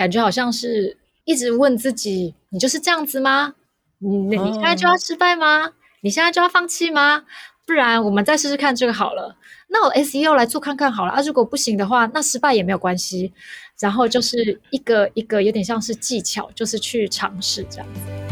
感觉好像是一直问自己：你就是这样子吗？你你现在就要失败吗？哦、你现在就要放弃吗？不然我们再试试看这个好了。那我 SEO 来做看看好了啊！如果不行的话，那失败也没有关系。然后就是一个一个有点像是技巧，就是去尝试这样子。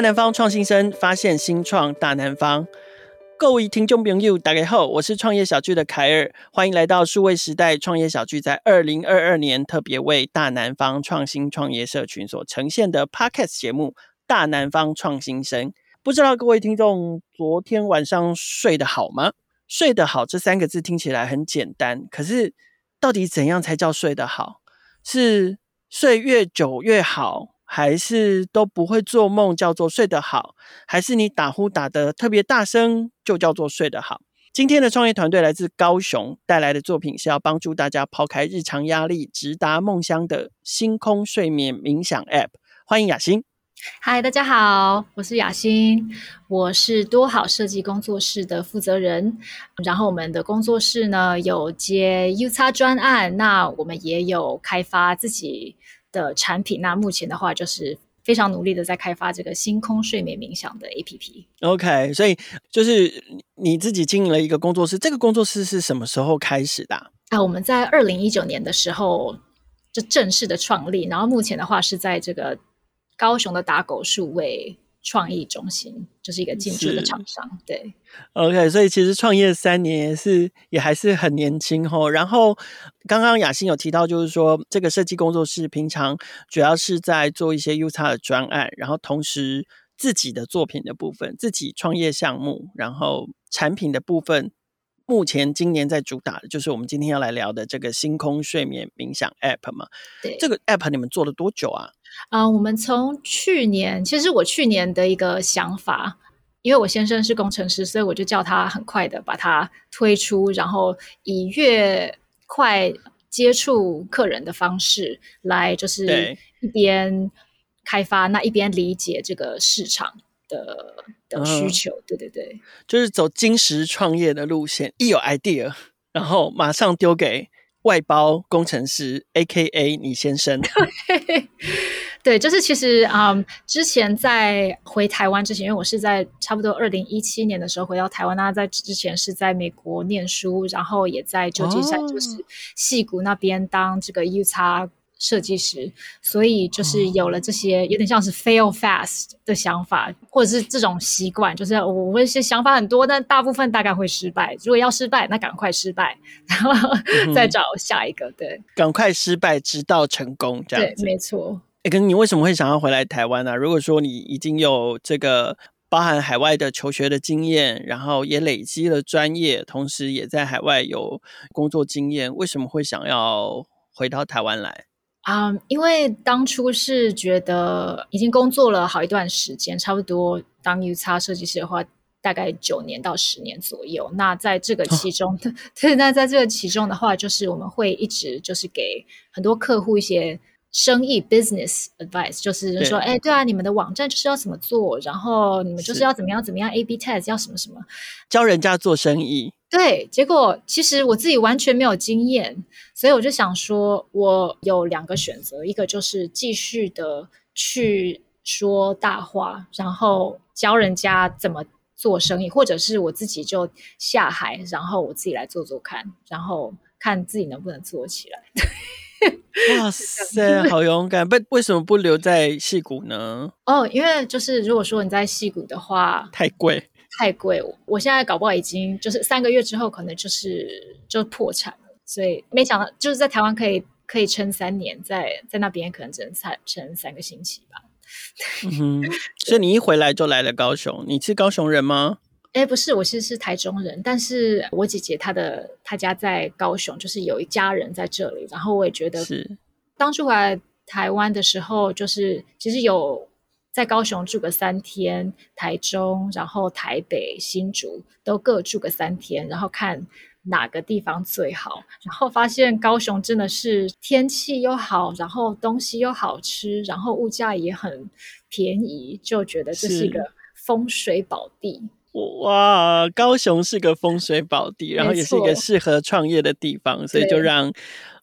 南方创新生发现新创大南方，各位听众朋友，大家好，我是创业小聚的凯尔，欢迎来到数位时代创业小聚在二零二二年特别为大南方创新创业社群所呈现的 Podcast 节目《大南方创新生》。不知道各位听众昨天晚上睡得好吗？睡得好这三个字听起来很简单，可是到底怎样才叫睡得好？是睡越久越好？还是都不会做梦，叫做睡得好；还是你打呼打得特别大声，就叫做睡得好。今天的创业团队来自高雄，带来的作品是要帮助大家抛开日常压力，直达梦乡的星空睡眠冥想 App。欢迎雅欣。嗨，大家好，我是雅欣，我是多好设计工作室的负责人。然后我们的工作室呢，有接 U 叉专案，那我们也有开发自己的产品，那目前的话就是非常努力的在开发这个星空睡眠冥想的 APP。OK，所以就是你自己经营了一个工作室，这个工作室是什么时候开始的啊？啊，我们在二零一九年的时候就正式的创立，然后目前的话是在这个高雄的打狗数位创意中心就是一个进驻的厂商，对。OK，所以其实创业三年是也还是很年轻吼。然后刚刚雅欣有提到，就是说这个设计工作室平常主要是在做一些 UX 的专案，然后同时自己的作品的部分，自己创业项目，然后产品的部分，目前今年在主打的就是我们今天要来聊的这个星空睡眠冥想 App 嘛。对，这个 App 你们做了多久啊？啊、呃，我们从去年，其实我去年的一个想法，因为我先生是工程师，所以我就叫他很快的把它推出，然后以越快接触客人的方式来，就是一边开发，那一边理解这个市场的的需求。嗯、对对对，就是走金石创业的路线，一有 idea，然后马上丢给。外包工程师，A.K.A. 你先生。对，对，就是其实啊、嗯，之前在回台湾之前，因为我是在差不多二零一七年的时候回到台湾，那在之前是在美国念书，然后也在旧金山，就是戏谷那边当这个 UX。设计师，所以就是有了这些有点像是 fail fast 的想法，或者是这种习惯，就是我会是想法很多，但大部分大概会失败。如果要失败，那赶快失败，然后再找下一个。嗯、对，赶快失败，直到成功，这样。对，没错。哎、欸，可是你为什么会想要回来台湾呢、啊？如果说你已经有这个包含海外的求学的经验，然后也累积了专业，同时也在海外有工作经验，为什么会想要回到台湾来？啊，um, 因为当初是觉得已经工作了好一段时间，差不多当 UX 设计师的话，大概九年到十年左右。那在这个其中，哦、对，那在这个其中的话，就是我们会一直就是给很多客户一些。生意 business advice 就是说，哎，对啊，你们的网站就是要怎么做，然后你们就是要怎么样怎么样 A/B test 要什么什么，教人家做生意。对，结果其实我自己完全没有经验，所以我就想说，我有两个选择，一个就是继续的去说大话，然后教人家怎么做生意，或者是我自己就下海，然后我自己来做做看，然后看自己能不能做起来。哇塞，好勇敢！不，为什么不留在戏谷呢？哦，因为就是如果说你在戏谷的话，太贵，太贵。我现在搞不好已经就是三个月之后，可能就是就破产了。所以没想到，就是在台湾可以可以撑三年，在在那边可能只能撑撑三个星期吧。嗯哼，所以你一回来就来了高雄，你是高雄人吗？哎，不是，我其实是台中人，但是我姐姐她的她家在高雄，就是有一家人在这里。然后我也觉得，是当初回来台湾的时候，就是其实有在高雄住个三天，台中，然后台北、新竹都各住个三天，然后看哪个地方最好，然后发现高雄真的是天气又好，然后东西又好吃，然后物价也很便宜，就觉得这是一个风水宝地。哇，高雄是个风水宝地，然后也是一个适合创业的地方，所以就让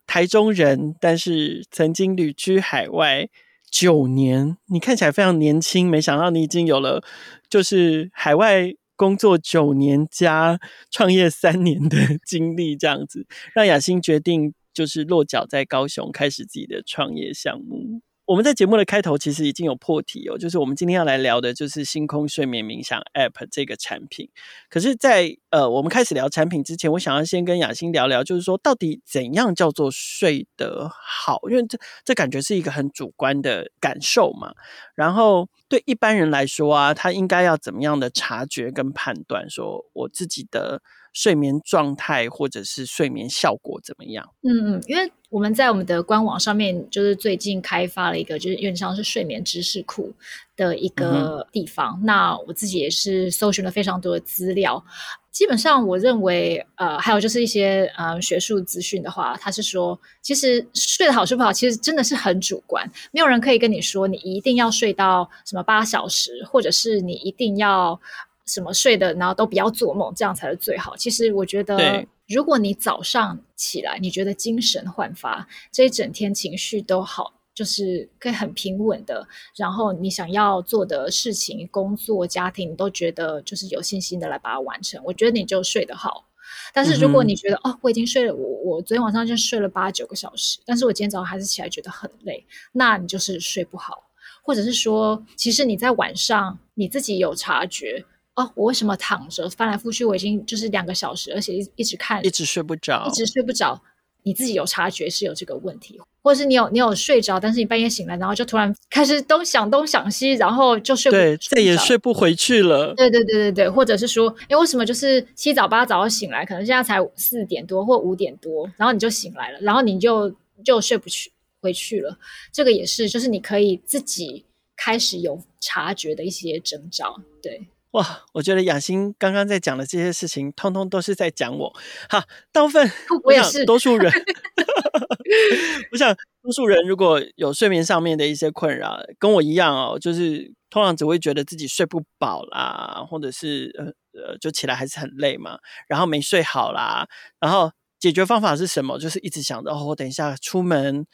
台中人，但是曾经旅居海外九年，你看起来非常年轻，没想到你已经有了就是海外工作九年加创业三年的 经历，这样子让雅欣决定就是落脚在高雄，开始自己的创业项目。我们在节目的开头其实已经有破题哦，就是我们今天要来聊的就是星空睡眠冥想 App 这个产品。可是在，呃我们开始聊产品之前，我想要先跟雅欣聊聊，就是说到底怎样叫做睡得好？因为这这感觉是一个很主观的感受嘛。然后对一般人来说啊，他应该要怎么样的察觉跟判断，说我自己的。睡眠状态或者是睡眠效果怎么样？嗯嗯，因为我们在我们的官网上面，就是最近开发了一个，就是有点像是睡眠知识库的一个地方。嗯、那我自己也是搜寻了非常多的资料。基本上，我认为，呃，还有就是一些呃学术资讯的话，他是说，其实睡得好睡不好，其实真的是很主观。没有人可以跟你说，你一定要睡到什么八小时，或者是你一定要。什么睡的，然后都不要做梦，这样才是最好。其实我觉得，如果你早上起来，你觉得精神焕发，这一整天情绪都好，就是可以很平稳的，然后你想要做的事情、工作、家庭，你都觉得就是有信心的来把它完成。我觉得你就睡得好。但是如果你觉得、嗯、哦，我已经睡了，我我昨天晚上就睡了八九个小时，但是我今天早上还是起来觉得很累，那你就是睡不好，或者是说，其实你在晚上你自己有察觉。哦，我为什么躺着翻来覆去？我已经就是两个小时，而且一一直看，一直睡不着，一直睡不着。你自己有察觉是有这个问题，或者是你有你有睡着，但是你半夜醒来，然后就突然开始东想东想西，然后就睡不对，再也睡不回去了。对对对对对，或者是说，哎，为什么就是七早八早醒来，可能现在才四点多或五点多，然后你就醒来了，然后你就就睡不去回去了。这个也是，就是你可以自己开始有察觉的一些征兆，对。哇，我觉得雅欣刚刚在讲的这些事情，通通都是在讲我。哈，大部分我也是，多数人，我想多数人如果有睡眠上面的一些困扰，跟我一样哦，就是通常只会觉得自己睡不饱啦，或者是呃呃，就起来还是很累嘛，然后没睡好啦，然后解决方法是什么？就是一直想着哦，我等一下出门。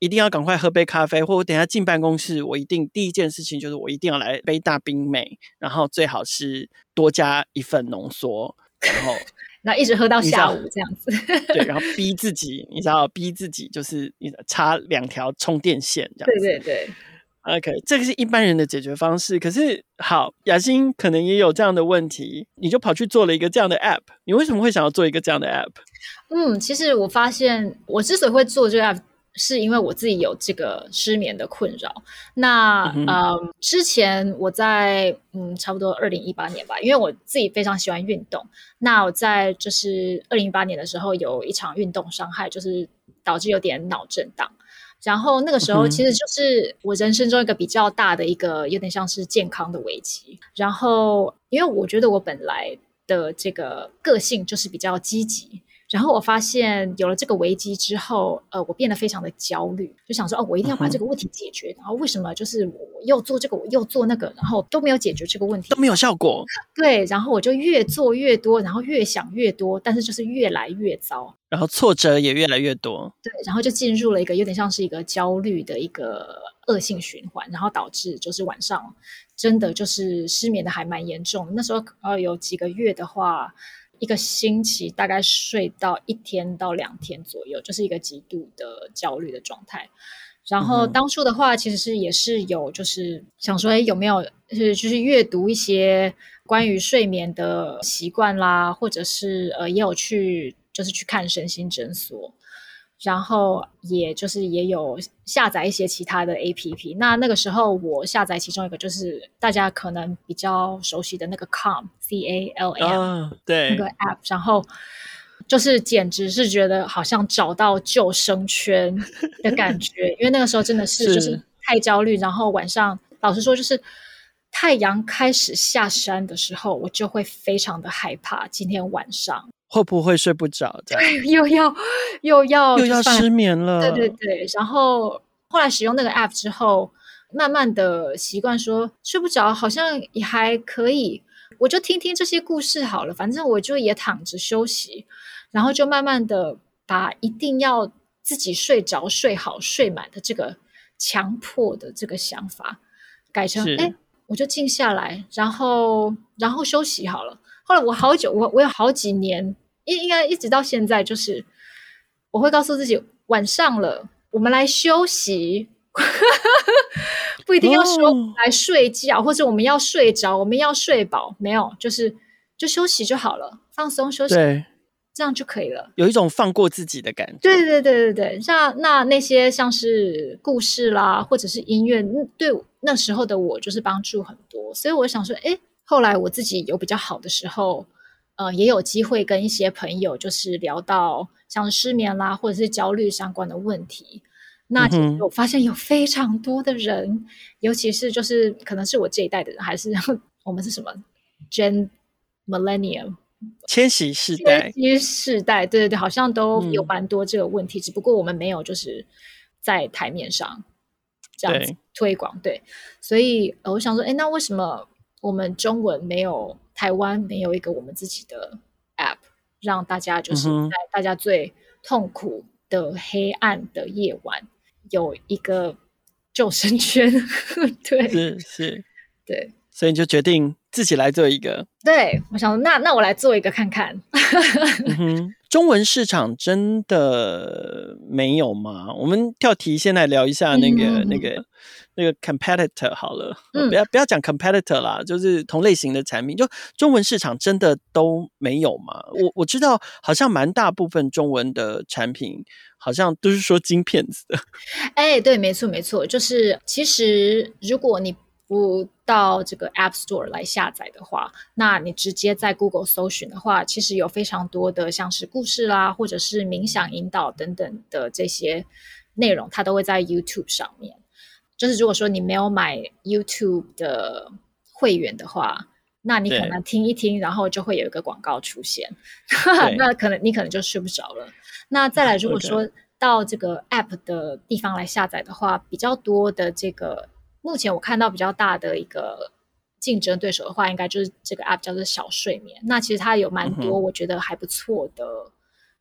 一定要赶快喝杯咖啡，或我等一下进办公室，我一定第一件事情就是我一定要来杯大冰美，然后最好是多加一份浓缩，然后 那一直喝到下午这样子。对，然后 逼自己，你知道，逼自己就是你插两条充电线这样子。对对对，OK，这个是一般人的解决方式。可是好，雅欣可能也有这样的问题，你就跑去做了一个这样的 App。你为什么会想要做一个这样的 App？嗯，其实我发现我之所以会做这个 App。是因为我自己有这个失眠的困扰。那、嗯、呃，之前我在嗯，差不多二零一八年吧，因为我自己非常喜欢运动。那我在就是二零一八年的时候有一场运动伤害，就是导致有点脑震荡。然后那个时候其实就是我人生中一个比较大的一个有点像是健康的危机。然后因为我觉得我本来的这个个性就是比较积极。然后我发现有了这个危机之后，呃，我变得非常的焦虑，就想说，哦，我一定要把这个问题解决。嗯、然后为什么就是我又做这个，我又做那个，然后都没有解决这个问题，都没有效果。对，然后我就越做越多，然后越想越多，但是就是越来越糟，然后挫折也越来越多。对，然后就进入了一个有点像是一个焦虑的一个恶性循环，然后导致就是晚上真的就是失眠的还蛮严重。那时候呃有几个月的话。一个星期大概睡到一天到两天左右，就是一个极度的焦虑的状态。然后当初的话，其实是也是有，就是想说，哎，有没有就是就是阅读一些关于睡眠的习惯啦，或者是呃，也有去就是去看身心诊所。然后也就是也有下载一些其他的 APP。那那个时候我下载其中一个就是大家可能比较熟悉的那个 Calm C A L M，对，那个 App。然后就是简直是觉得好像找到救生圈的感觉，因为那个时候真的是 就是太焦虑。然后晚上老实说，就是太阳开始下山的时候，我就会非常的害怕今天晚上会不会睡不着？对 又要又要又要失眠了。对对对，然后后来使用那个 app 之后，慢慢的习惯说睡不着，好像也还可以，我就听听这些故事好了，反正我就也躺着休息，然后就慢慢的把一定要自己睡着、睡好、睡满的这个强迫的这个想法改成哎。我就静下来，然后然后休息好了。后来我好久，我我有好几年，应应该一直到现在，就是我会告诉自己，晚上了，我们来休息，不一定要说来睡觉，哦、或者我们要睡着，我们要睡饱，没有，就是就休息就好了，放松休息。对。这样就可以了，有一种放过自己的感觉。对对对对对，像那那些像是故事啦，或者是音乐，对那时候的我就是帮助很多。所以我想说，哎，后来我自己有比较好的时候，呃，也有机会跟一些朋友就是聊到像失眠啦，或者是焦虑相关的问题。那其实我发现有非常多的人，嗯、尤其是就是可能是我这一代的人，还是 我们是什么 Gen Millennium。千禧世代，千禧世代，对对对，好像都有蛮多这个问题，嗯、只不过我们没有就是在台面上这样子推广，对，对，所以我想说，哎，那为什么我们中文没有台湾没有一个我们自己的 app，让大家就是在大家最痛苦的黑暗的夜晚、嗯、有一个救生圈？对，是是，对，所以你就决定。自己来做一个，对，我想说，那那我来做一个看看。嗯、中文市场真的没有吗？我们跳题，先来聊一下那个、嗯、那个那个 competitor 好了，嗯、不要不要讲 competitor 啦，就是同类型的产品，就中文市场真的都没有吗？我我知道，好像蛮大部分中文的产品，好像都是说金片子的。哎，对，没错没错，就是其实如果你。不到这个 App Store 来下载的话，那你直接在 Google 搜寻的话，其实有非常多的像是故事啦，或者是冥想引导等等的这些内容，它都会在 YouTube 上面。就是如果说你没有买 YouTube 的会员的话，那你可能听一听，然后就会有一个广告出现，那可能你可能就睡不着了。那再来，如果说到这个 App 的地方来下载的话，比较多的这个。目前我看到比较大的一个竞争对手的话，应该就是这个 app 叫做小睡眠。那其实它有蛮多我觉得还不错的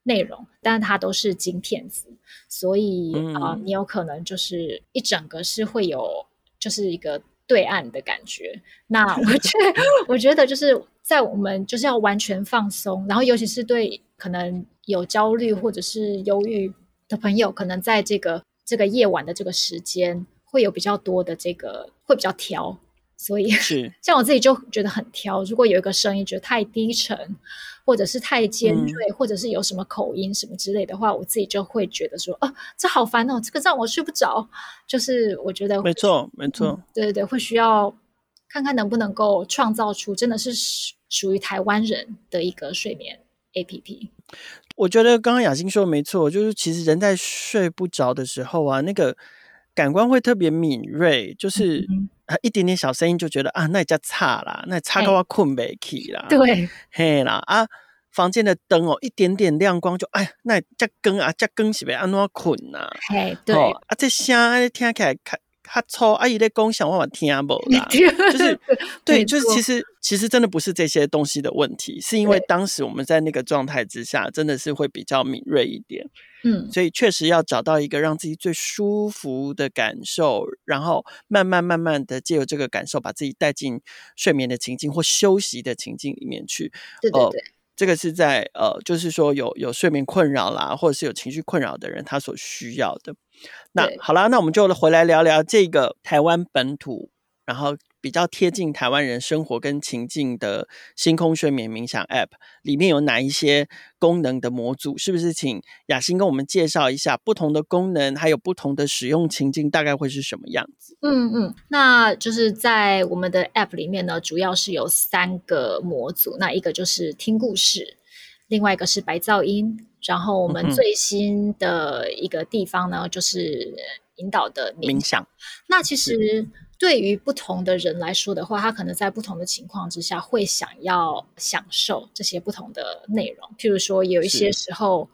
内容，嗯、但是它都是金片子，所以啊、嗯呃，你有可能就是一整个是会有就是一个对岸的感觉。那我觉得，我觉得就是在我们就是要完全放松，然后尤其是对可能有焦虑或者是忧郁的朋友，可能在这个这个夜晚的这个时间。会有比较多的这个，会比较挑，所以是 像我自己就觉得很挑。如果有一个声音觉得太低沉，或者是太尖锐，嗯、或者是有什么口音什么之类的话，我自己就会觉得说，哦，这好烦哦，这个让我睡不着。就是我觉得没错，没错、嗯，对对对，会需要看看能不能够创造出真的是属于台湾人的一个睡眠 APP。我觉得刚刚雅欣说的没错，就是其实人在睡不着的时候啊，那个。感官会特别敏锐，就是一点点小声音就觉得啊，那也叫差啦，那差到我困不起啦。对，嘿啦啊，房间的灯哦，一点点亮光就哎，那这更啊，这更是不安怎困呐？嘿，对啊，这声听起来看。他抽阿姨在共享，我我听不啦，就是对，就是其实其实真的不是这些东西的问题，是因为当时我们在那个状态之下，真的是会比较敏锐一点，嗯，所以确实要找到一个让自己最舒服的感受，然后慢慢慢慢的借由这个感受，把自己带进睡眠的情境或休息的情境里面去，对对对。这个是在呃，就是说有有睡眠困扰啦，或者是有情绪困扰的人，他所需要的。那好啦，那我们就回来聊聊这个台湾本土，然后比较贴近台湾人生活跟情境的星空睡眠冥想 App 里面有哪一些功能的模组？是不是请雅欣跟我们介绍一下不同的功能，还有不同的使用情境，大概会是什么样子？嗯嗯，那就是在我们的 App 里面呢，主要是有三个模组，那一个就是听故事，另外一个是白噪音。然后我们最新的一个地方呢，嗯、就是引导的冥想。冥想。那其实，对于不同的人来说的话，他可能在不同的情况之下会想要享受这些不同的内容。譬如说，有一些时候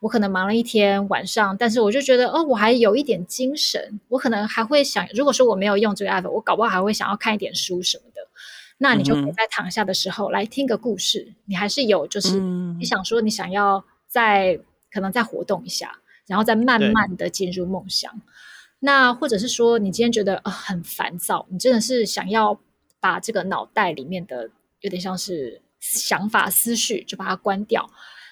我可能忙了一天晚上，但是我就觉得哦，我还有一点精神，我可能还会想，如果说我没有用这个 app，我搞不好还会想要看一点书什么的。那你就可以在躺下的时候来听个故事，嗯、你还是有就是你想说你想要再可能再活动一下，然后再慢慢的进入梦乡。那或者是说，你今天觉得呃很烦躁，你真的是想要把这个脑袋里面的有点像是想法思绪就把它关掉。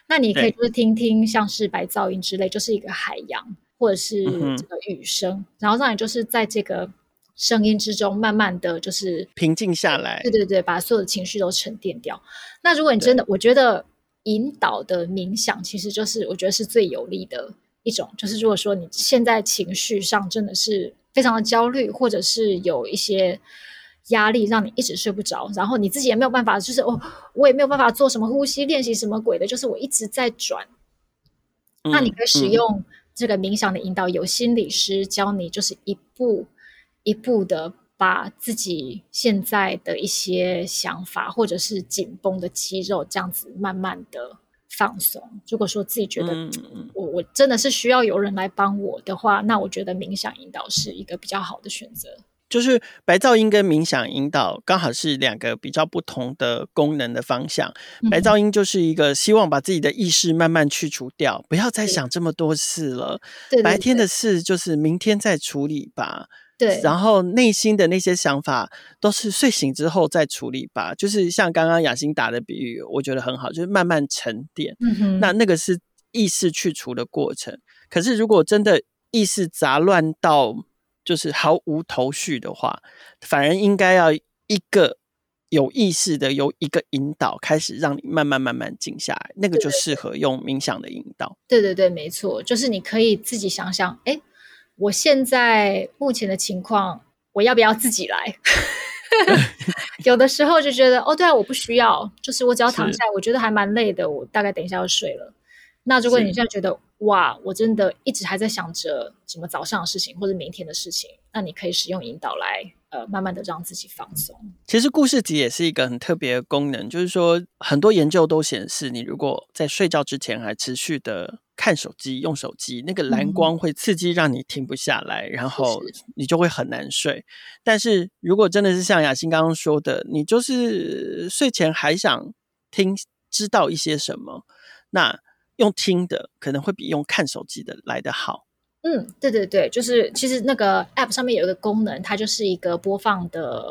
那你可以就是听听像是白噪音之类，就是一个海洋或者是这个雨声，嗯、然后让你就是在这个声音之中慢慢的就是平静下来。对对对，把所有的情绪都沉淀掉。那如果你真的，我觉得引导的冥想其实就是我觉得是最有力的。一种就是，如果说你现在情绪上真的是非常的焦虑，或者是有一些压力，让你一直睡不着，然后你自己也没有办法，就是哦，我也没有办法做什么呼吸练习什么鬼的，就是我一直在转。嗯、那你可以使用这个冥想的引导，有心理师教你，就是一步一步的把自己现在的一些想法，或者是紧绷的肌肉，这样子慢慢的。放松。如果说自己觉得我我真的是需要有人来帮我的话，那我觉得冥想引导是一个比较好的选择。就是白噪音跟冥想引导刚好是两个比较不同的功能的方向。白噪音就是一个希望把自己的意识慢慢去除掉，不要再想这么多事了。白天的事就是明天再处理吧。对，然后内心的那些想法都是睡醒之后再处理吧。就是像刚刚雅欣打的比喻，我觉得很好，就是慢慢沉淀。嗯哼，那那个是意识去除的过程。可是如果真的意识杂乱到就是毫无头绪的话，反而应该要一个有意识的，有一个引导，开始让你慢慢慢慢静下来。那个就适合用冥想的引导。对对对，没错，就是你可以自己想想，哎。我现在目前的情况，我要不要自己来？有的时候就觉得，哦，对啊，我不需要，就是我只要躺下来，我觉得还蛮累的，我大概等一下要睡了。那如果你现在觉得，哇，我真的一直还在想着什么早上的事情或者明天的事情，那你可以使用引导来。呃，慢慢的让自己放松。其实故事集也是一个很特别的功能，就是说很多研究都显示，你如果在睡觉之前还持续的看手机、用手机，那个蓝光会刺激让你停不下来，嗯、然后你就会很难睡。但是如果真的是像雅欣刚刚说的，你就是睡前还想听知道一些什么，那用听的可能会比用看手机的来得好。嗯，对对对，就是其实那个 App 上面有一个功能，它就是一个播放的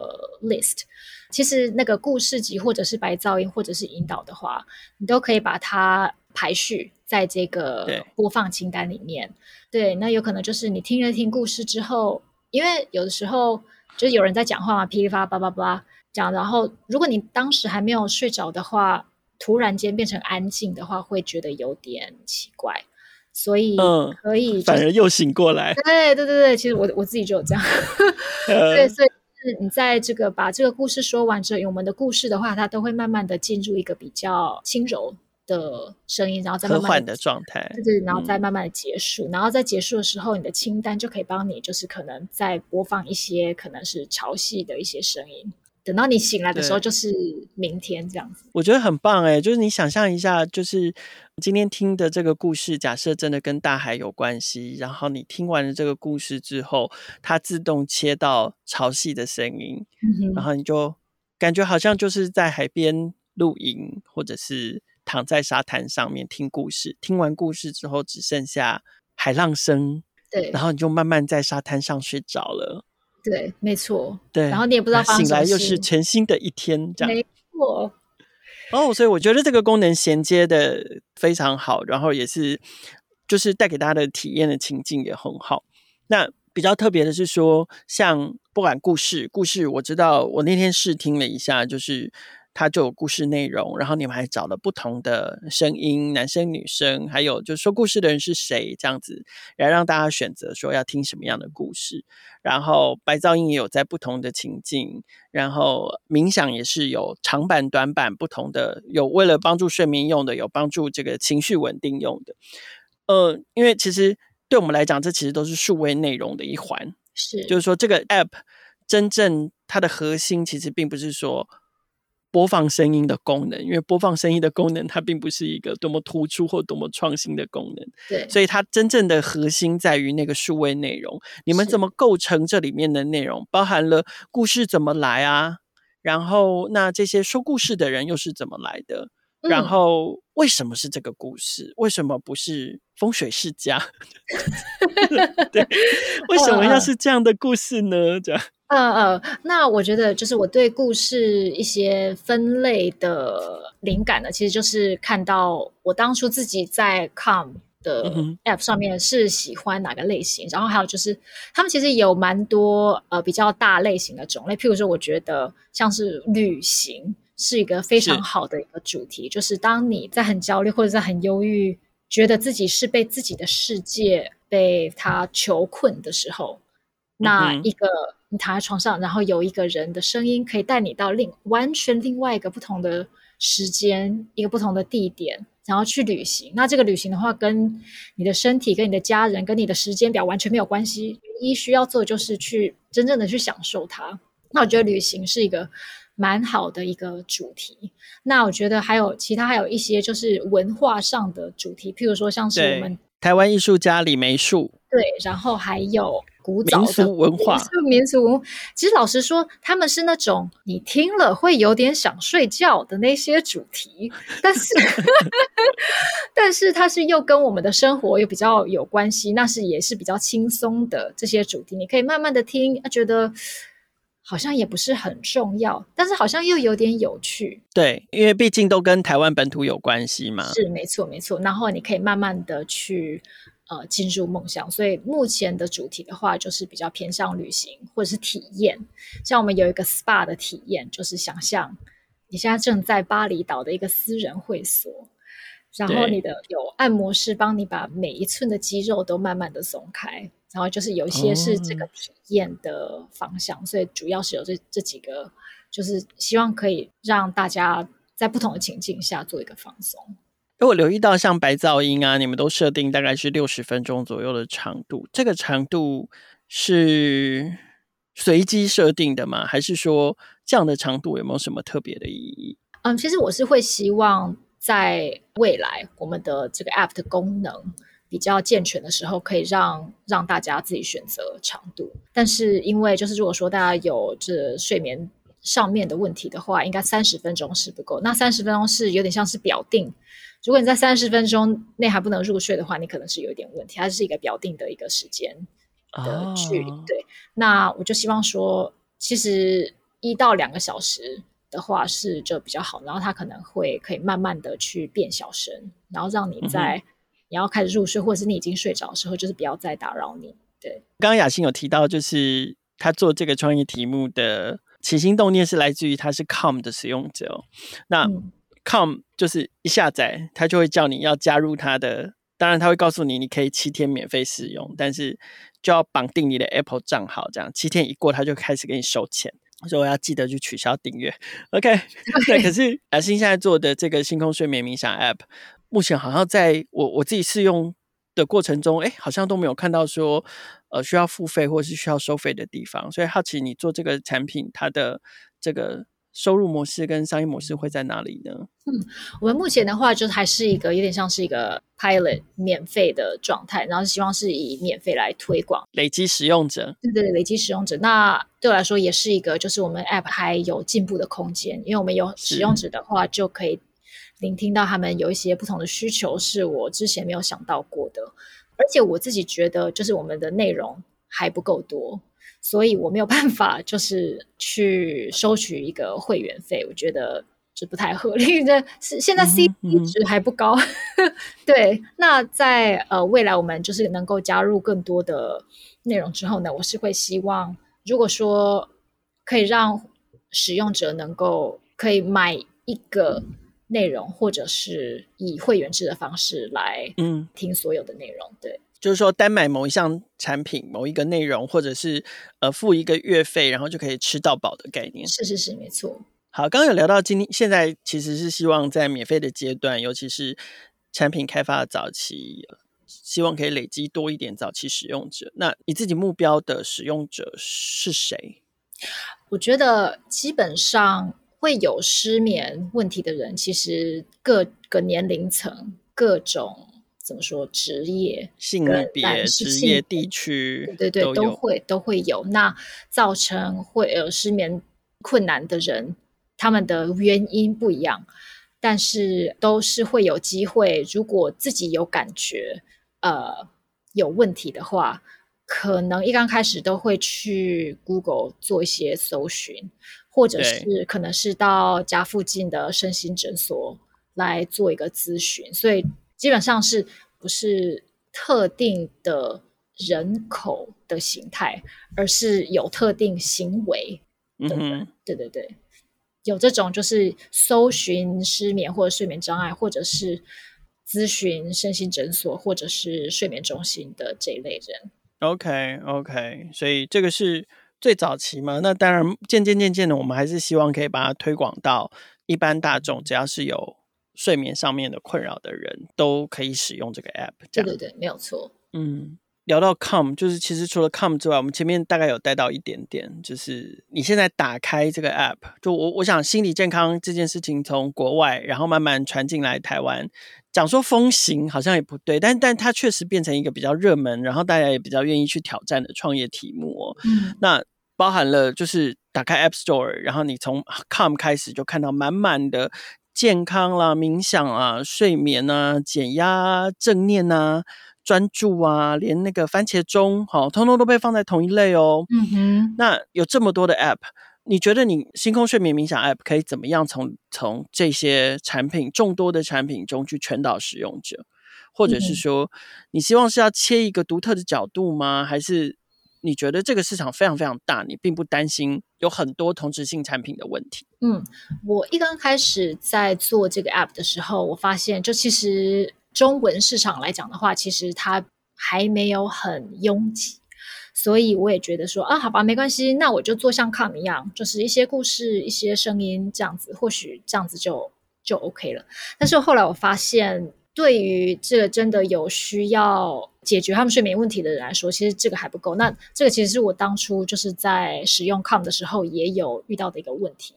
list。其实那个故事集或者是白噪音或者是引导的话，你都可以把它排序在这个播放清单里面。对，对，那有可能就是你听了听故事之后，因为有的时候就是有人在讲话嘛，噼里啪啦叭叭叭讲，然后如果你当时还没有睡着的话，突然间变成安静的话，会觉得有点奇怪。所以可以、就是嗯，反而又醒过来。对对对对，其实我我自己就有这样。对，所以是你在这个把这个故事说完之后，我们的故事的话，它都会慢慢的进入一个比较轻柔的声音，然后再慢慢的状态，对对，然后再慢慢的结束。嗯、然后在结束的时候，你的清单就可以帮你，就是可能再播放一些可能是潮汐的一些声音。等到你醒来的时候，就是明天这样子。我觉得很棒哎，就是你想象一下，就是今天听的这个故事，假设真的跟大海有关系，然后你听完了这个故事之后，它自动切到潮汐的声音，嗯，然后你就感觉好像就是在海边露营，或者是躺在沙滩上面听故事。听完故事之后，只剩下海浪声，对，然后你就慢慢在沙滩上睡着了。对，没错。对，然后你也不知道醒来又是全新的一天，这样。没错。哦，所以我觉得这个功能衔接的非常好，然后也是就是带给大家的体验的情境也很好。那比较特别的是说，像不管故事，故事我知道，我那天试听了一下，就是。它就有故事内容，然后你们还找了不同的声音，男生、女生，还有就是说故事的人是谁，这样子来让大家选择说要听什么样的故事。然后白噪音也有在不同的情境，然后冥想也是有长版、短版不同的，有为了帮助睡眠用的，有帮助这个情绪稳定用的。呃，因为其实对我们来讲，这其实都是数位内容的一环，是，就是说这个 app。真正它的核心其实并不是说播放声音的功能，因为播放声音的功能它并不是一个多么突出或多么创新的功能。对，所以它真正的核心在于那个数位内容。你们怎么构成这里面的内容？包含了故事怎么来啊？然后那这些说故事的人又是怎么来的？然后为什么是这个故事？为什么不是风水世家？对，为什么要是这样的故事呢？这样，嗯嗯，那我觉得就是我对故事一些分类的灵感呢，其实就是看到我当初自己在 Calm 的 App 上面是喜欢哪个类型，然后还有就是他们其实有蛮多呃比较大类型的种类，譬如说我觉得像是旅行。是一个非常好的一个主题，是就是当你在很焦虑或者在很忧郁，觉得自己是被自己的世界被他囚困的时候，嗯、那一个你躺在床上，然后有一个人的声音可以带你到另完全另外一个不同的时间，一个不同的地点，然后去旅行。那这个旅行的话，跟你的身体、跟你的家人、跟你的时间表完全没有关系，唯一需要做的就是去真正的去享受它。那我觉得旅行是一个。蛮好的一个主题，那我觉得还有其他还有一些就是文化上的主题，譬如说像是我们台湾艺术家李梅树，对，然后还有古早的民俗文化，民俗文化。其实老实说，他们是那种你听了会有点想睡觉的那些主题，但是 但是它是又跟我们的生活又比较有关系，那是也是比较轻松的这些主题，你可以慢慢的听，觉得。好像也不是很重要，但是好像又有点有趣。对，因为毕竟都跟台湾本土有关系嘛。是，没错，没错。然后你可以慢慢的去呃进入梦想。所以目前的主题的话，就是比较偏向旅行或者是体验。像我们有一个 SPA 的体验，就是想象你现在正在巴厘岛的一个私人会所，然后你的有按摩师帮你把每一寸的肌肉都慢慢的松开。然后就是有一些是这个体验的方向，哦、所以主要是有这这几个，就是希望可以让大家在不同的情境下做一个放松。如果留意到像白噪音啊，你们都设定大概是六十分钟左右的长度，这个长度是随机设定的吗？还是说这样的长度有没有什么特别的意义？嗯，其实我是会希望在未来我们的这个 App 的功能。比较健全的时候，可以让让大家自己选择长度。但是因为就是如果说大家有这睡眠上面的问题的话，应该三十分钟是不够。那三十分钟是有点像是表定，如果你在三十分钟内还不能入睡的话，你可能是有一点问题。它是一个表定的一个时间的距离。Oh. 对，那我就希望说，其实一到两个小时的话是就比较好。然后它可能会可以慢慢的去变小声，然后让你在。Mm-hmm. 你要开始入睡，或者是你已经睡着的时候，就是不要再打扰你。对，刚刚雅欣有提到，就是他做这个创意题目的起心动念是来自于他是 Calm 的使用者哦。那 Calm 就是一下载，他就会叫你要加入他的，当然他会告诉你你可以七天免费使用，但是就要绑定你的 Apple 账号，这样七天一过，他就开始给你收钱，所以我要记得去取消订阅。OK，对，可是雅欣现在做的这个星空睡眠冥想 App。目前好像在我我自己试用的过程中，哎，好像都没有看到说，呃，需要付费或是需要收费的地方。所以好奇你做这个产品，它的这个收入模式跟商业模式会在哪里呢？嗯，我们目前的话，就是还是一个有点像是一个 pilot 免费的状态，然后希望是以免费来推广，累积使用者。对对，累积使用者。那对我来说，也是一个就是我们 app 还有进步的空间，因为我们有使用者的话就可以。聆听到他们有一些不同的需求，是我之前没有想到过的，而且我自己觉得，就是我们的内容还不够多，所以我没有办法就是去收取一个会员费，我觉得这不太合理的。是现在 CP 值还不高，对。那在呃未来，我们就是能够加入更多的内容之后呢，我是会希望，如果说可以让使用者能够可以买一个。内容，或者是以会员制的方式来嗯听所有的内容，嗯，对，就是说单买某一项产品、某一个内容，或者是呃付一个月费，然后就可以吃到饱的概念。是是是，没错。好，刚刚有聊到今天，现在其实是希望在免费的阶段，尤其是产品开发的早期，希望可以累积多一点早期使用者。那你自己目标的使用者是谁？我觉得基本上会有失眠问题的人，其实各个年龄层、各种怎么说职业、性别、职业、地区，对对对，都会都会有。那造成会有失眠困难的人，他们的原因不一样，但是都是会有机会。如果自己有感觉，呃，有问题的话。可能一刚开始都会去 Google 做一些搜寻，或者是可能是到家附近的身心诊所来做一个咨询，所以基本上是不是特定的人口的形态，而是有特定行为。的人，嗯，对对对，有这种就是搜寻失眠或者睡眠障碍，或者是咨询身心诊所或者是睡眠中心的这一类人。Okay, okay, 所以这个是最早期嘛？那当然，渐渐渐渐的，我们还是希望可以把它推广到一般大众，只要是有睡眠上面的困扰的人都可以使用这个 App。对对对，没有错。嗯，聊到 Calm，就是其实除了 Calm 之外，我们前面大概有带到一点点，就是你现在打开这个 App，就我我想心理健康这件事情从国外，然后慢慢传进来台湾。讲说风行好像也不对，但但它确实变成一个比较热门，然后大家也比较愿意去挑战的创业题目哦。嗯，那包含了就是打开 App Store，然后你从 Calm 开始就看到满满的健康啦、冥想啊、睡眠啊、减压、啊正念啊、专注啊，连那个番茄钟，好，通通都被放在同一类哦。嗯哼，那有这么多的 App。你觉得你星空睡眠冥想 App 可以怎么样从从这些产品众多的产品中去劝导使用者，或者是说，你希望是要切一个独特的角度吗？还是你觉得这个市场非常非常大，你并不担心有很多同质性产品的问题？嗯，我一刚开始在做这个 App 的时候，我发现就其实中文市场来讲的话，其实它还没有很拥挤。所以我也觉得说啊，好吧，没关系，那我就做像 Calm 一样，就是一些故事、一些声音这样子，或许这样子就就 OK 了。但是后来我发现，对于这个真的有需要解决他们睡眠问题的人来说，其实这个还不够。那这个其实是我当初就是在使用 Com 的时候也有遇到的一个问题，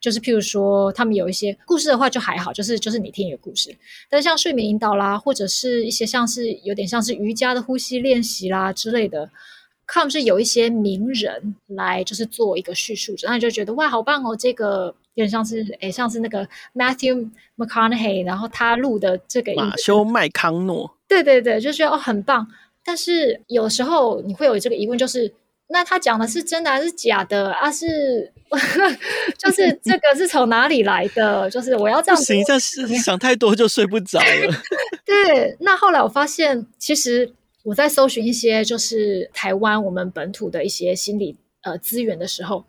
就是譬如说他们有一些故事的话就还好，就是就是你听一个故事，但是像睡眠引导啦，或者是一些像是有点像是瑜伽的呼吸练习啦之类的。，Com 是有一些名人来，就是做一个叙述者，那你就觉得哇，好棒哦！这个点像是，诶，像是那个 Matthew McConaughey，然后他录的这个马修麦康诺，对对对，就觉得哦很棒。但是有时候你会有这个疑问，就是那他讲的是真的还是假的啊？是 就是这个是从哪里来的？就是我要这样子，行，这是想太多就睡不着了。对，那后来我发现其实。我在搜寻一些就是台湾我们本土的一些心理呃资源的时候，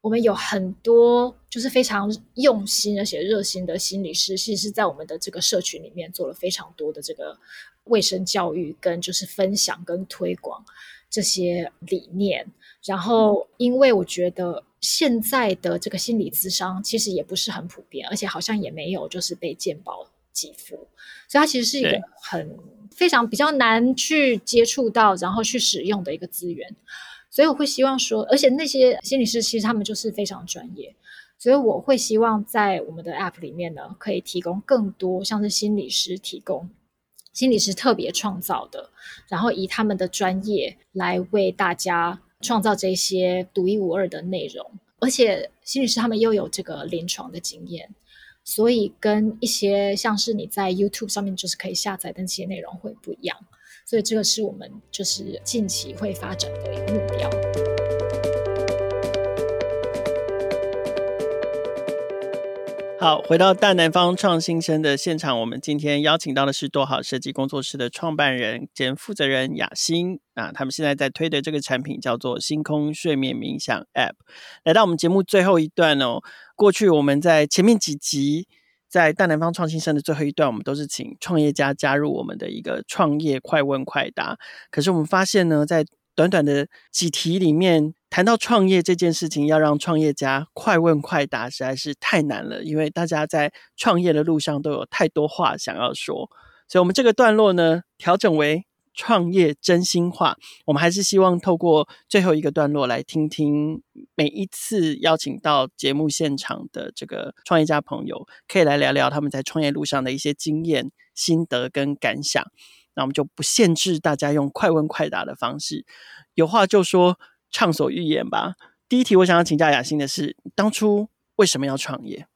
我们有很多就是非常用心而且热心的心理师，其实是在我们的这个社群里面做了非常多的这个卫生教育跟就是分享跟推广这些理念。然后，因为我觉得现在的这个心理咨商其实也不是很普遍，而且好像也没有就是被健保给付，所以它其实是一个很。非常比较难去接触到，然后去使用的一个资源，所以我会希望说，而且那些心理师其实他们就是非常专业，所以我会希望在我们的 App 里面呢，可以提供更多像是心理师提供，心理师特别创造的，然后以他们的专业来为大家创造这些独一无二的内容，而且心理师他们又有这个临床的经验。所以跟一些像是你在 YouTube 上面就是可以下载的那些内容会不一样，所以这个是我们就是近期会发展的一个目标。好，回到大南方创新生的现场，我们今天邀请到的是多好设计工作室的创办人兼负责人雅欣啊，他们现在在推的这个产品叫做星空睡眠冥想 App。来到我们节目最后一段哦。过去我们在前面几集，在大南方创新生的最后一段，我们都是请创业家加入我们的一个创业快问快答。可是我们发现呢，在短短的几题里面，谈到创业这件事情，要让创业家快问快答实在是太难了，因为大家在创业的路上都有太多话想要说。所以，我们这个段落呢，调整为创业真心话，我们还是希望透过最后一个段落来听听每一次邀请到节目现场的这个创业家朋友，可以来聊聊他们在创业路上的一些经验、心得跟感想。那我们就不限制大家用快问快答的方式，有话就说，畅所欲言吧。第一题，我想要请教雅欣的是，当初为什么要创业？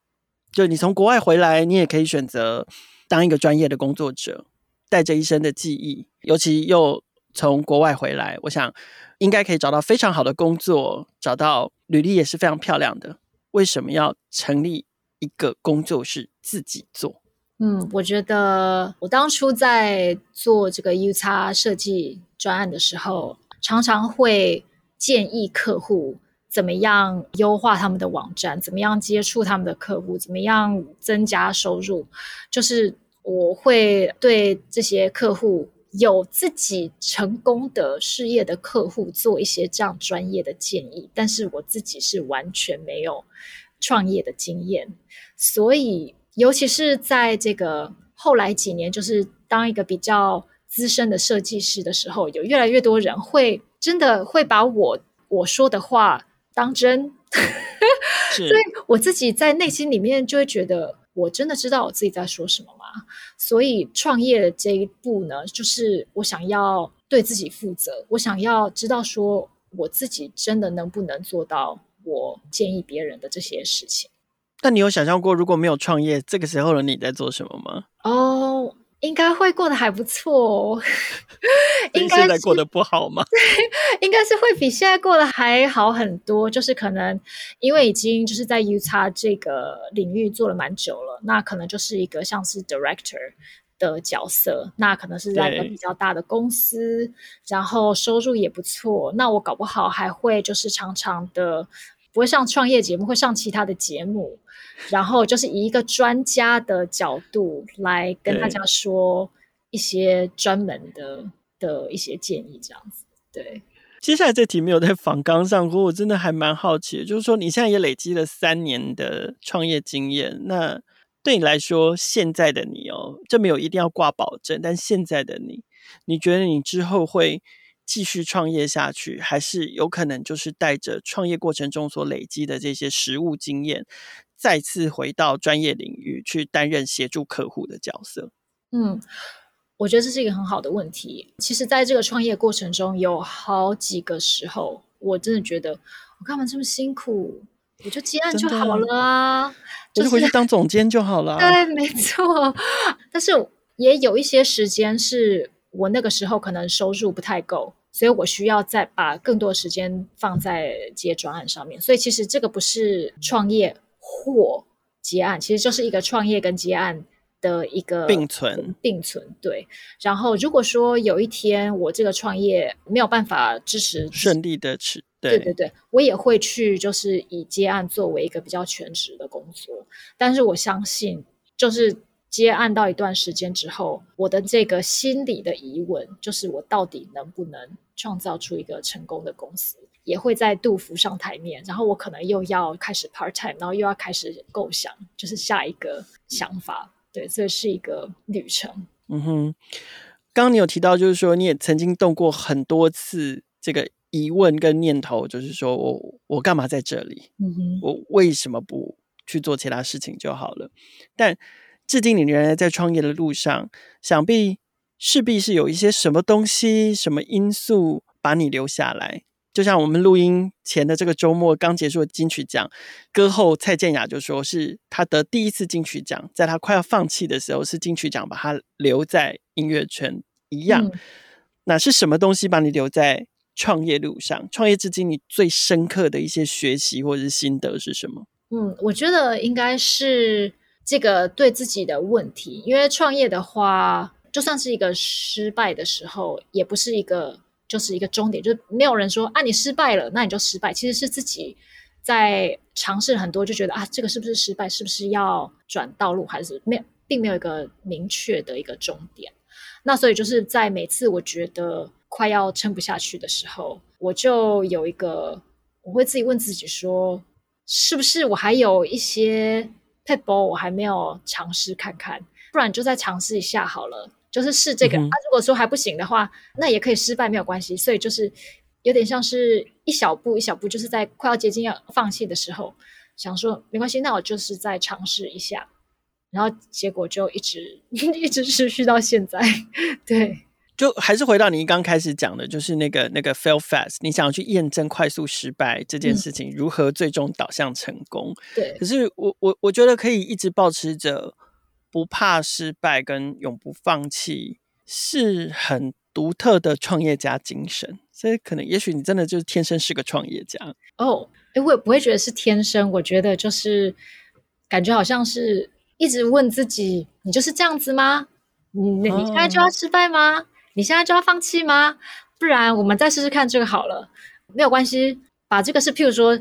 就你从国外回来，你也可以选择当一个专业的工作者。带着一身的记忆，尤其又从国外回来，我想应该可以找到非常好的工作，找到履历也是非常漂亮的。为什么要成立一个工作室自己做？嗯，我觉得我当初在做这个 UX 设计专案的时候，常常会建议客户怎么样优化他们的网站，怎么样接触他们的客户，怎么样增加收入，就是。我会对这些客户有自己成功的事业的客户做一些这样专业的建议，但是我自己是完全没有创业的经验，所以尤其是在这个后来几年，就是当一个比较资深的设计师的时候，有越来越多人会真的会把我我说的话当真，所以我自己在内心里面就会觉得。我真的知道我自己在说什么吗？所以创业的这一步呢，就是我想要对自己负责，我想要知道说我自己真的能不能做到我建议别人的这些事情。那你有想象过如果没有创业，这个时候的你在做什么吗？哦。应该会过得还不错哦，应该现在过得不好吗？应该是会比现在过得还好很多。就是可能因为已经就是在 U 叉这个领域做了蛮久了，那可能就是一个像是 director 的角色，那可能是在一个比较大的公司，然后收入也不错。那我搞不好还会就是常常的不会上创业节目，会上其他的节目。然后就是以一个专家的角度来跟大家说一些专门的的一些建议，这样子。对，接下来这题没有在访纲上过，我真的还蛮好奇的，就是说你现在也累积了三年的创业经验，那对你来说，现在的你哦，这没有一定要挂保证，但现在的你，你觉得你之后会继续创业下去，还是有可能就是带着创业过程中所累积的这些实务经验？再次回到专业领域去担任协助客户的角色。嗯，我觉得这是一个很好的问题。其实，在这个创业过程中，有好几个时候，我真的觉得我干嘛这么辛苦？我就接案就好了啊，我就回去当总监就好了。对，没错。但是也有一些时间是我那个时候可能收入不太够，所以我需要再把更多时间放在接专案上面。所以，其实这个不是创业。或结案，其实就是一个创业跟结案的一个并存，并存。对，然后如果说有一天我这个创业没有办法支持顺利的持，对对对，我也会去就是以结案作为一个比较全职的工作。但是我相信，就是接案到一段时间之后，我的这个心理的疑问就是我到底能不能创造出一个成功的公司？也会再度浮上台面，然后我可能又要开始 part time，然后又要开始构想，就是下一个想法。对，这是一个旅程。嗯哼，刚刚你有提到，就是说你也曾经动过很多次这个疑问跟念头，就是说我我干嘛在这里？嗯哼，我为什么不去做其他事情就好了？但至今你仍然在创业的路上，想必势必是有一些什么东西、什么因素把你留下来。就像我们录音前的这个周末刚结束的金曲奖，歌后蔡健雅就说是她得第一次金曲奖，在她快要放弃的时候，是金曲奖把她留在音乐圈一样。嗯。那是什么东西把你留在创业路上？创业至今你最深刻的一些学习或者是心得是什么？嗯，我觉得应该是这个对自己的问题，因为创业的话，就算是一个失败的时候，也不是一个。就是一个终点，就是没有人说啊，你失败了，那你就失败。其实是自己在尝试很多，就觉得啊，这个是不是失败？是不是要转道路？还是没有，并没有一个明确的一个终点。那所以就是在每次我觉得快要撑不下去的时候，我就有一个，我会自己问自己说，是不是我还有一些撇步我还没有尝试看看？不然就再尝试一下好了。就是试这个。嗯、啊，如果说还不行的话，那也可以失败，没有关系。所以就是有点像是一小步一小步，就是在快要接近要放弃的时候，想说没关系，那我就是再尝试一下。然后结果就一直 一直持续到现在，对，就还是回到你刚开始讲的，就是那个那个 fail fast，你想要去验证快速失败这件事情如何最终导向成功。嗯、对，可是我我我觉得可以一直保持着不怕失败跟永不放弃，是很独特的创业家精神。所以可能也许你真的就是天生是个创业家哦。哎，我也不会觉得是天生，我觉得就是感觉好像是。一直问自己：“你就是这样子吗？你你现在就要失败吗？你现在就要放弃吗？不然我们再试试看这个好了，没有关系。把这个是，譬如说，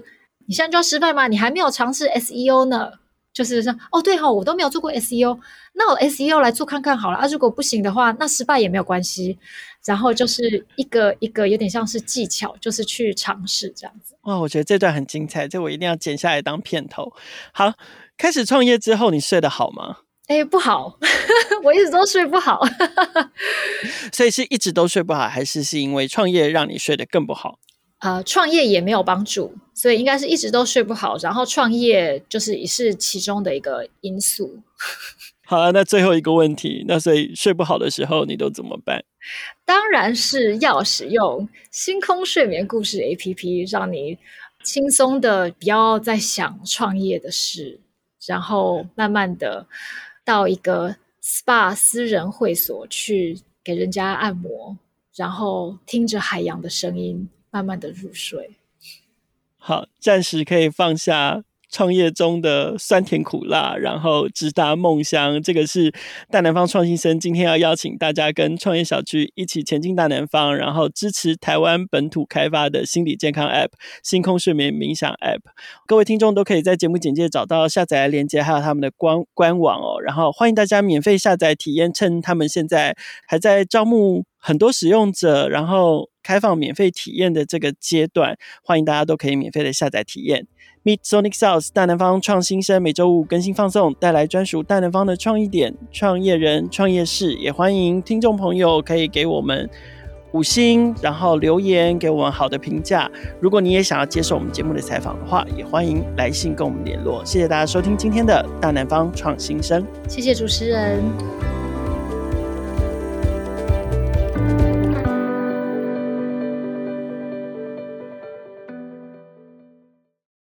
你现在就要失败吗？你还没有尝试 SEO 呢，就是说，哦，对哈、我都没有做过 SEO，那我 SEO 来做看看好了啊。如果不行的话，那失败也没有关系。然后就是一个一个有点像是技巧，就是去尝试这样子。哇，我觉得这段很精彩，这我一定要剪下来当片头。好。”开始创业之后，你睡得好吗？哎、欸，不好，我一直都睡不好。所以是一直都睡不好，还是是因为创业让你睡得更不好？呃，创业也没有帮助，所以应该是一直都睡不好。然后创业就是也是其中的一个因素。好了，那最后一个问题，那所以睡不好的时候你都怎么办？当然是要使用星空睡眠故事 APP，让你轻松的不要再想创业的事。然后慢慢的到一个 SPA 私人会所去给人家按摩，然后听着海洋的声音，慢慢的入睡。好，暂时可以放下。创业中的酸甜苦辣，然后直达梦乡，这个是大南方创新生今天要邀请大家跟创业小聚一起前进大南方，然后支持台湾本土开发的心理健康 App 星空睡眠冥想 App。各位听众都可以在节目简介找到下载的链接，还有他们的官官网哦。然后欢迎大家免费下载体验，趁他们现在还在招募很多使用者，然后开放免费体验的这个阶段，欢迎大家都可以免费的下载体验。Meet Sonic South 大南方创新生每周五更新放送，带来专属大南方的创意点、创业人、创业事。也欢迎听众朋友可以给我们五星，然后留言给我们好的评价。如果你也想要接受我们节目的采访的话，也欢迎来信跟我们联络。谢谢大家收听今天的大南方创新生，谢谢主持人。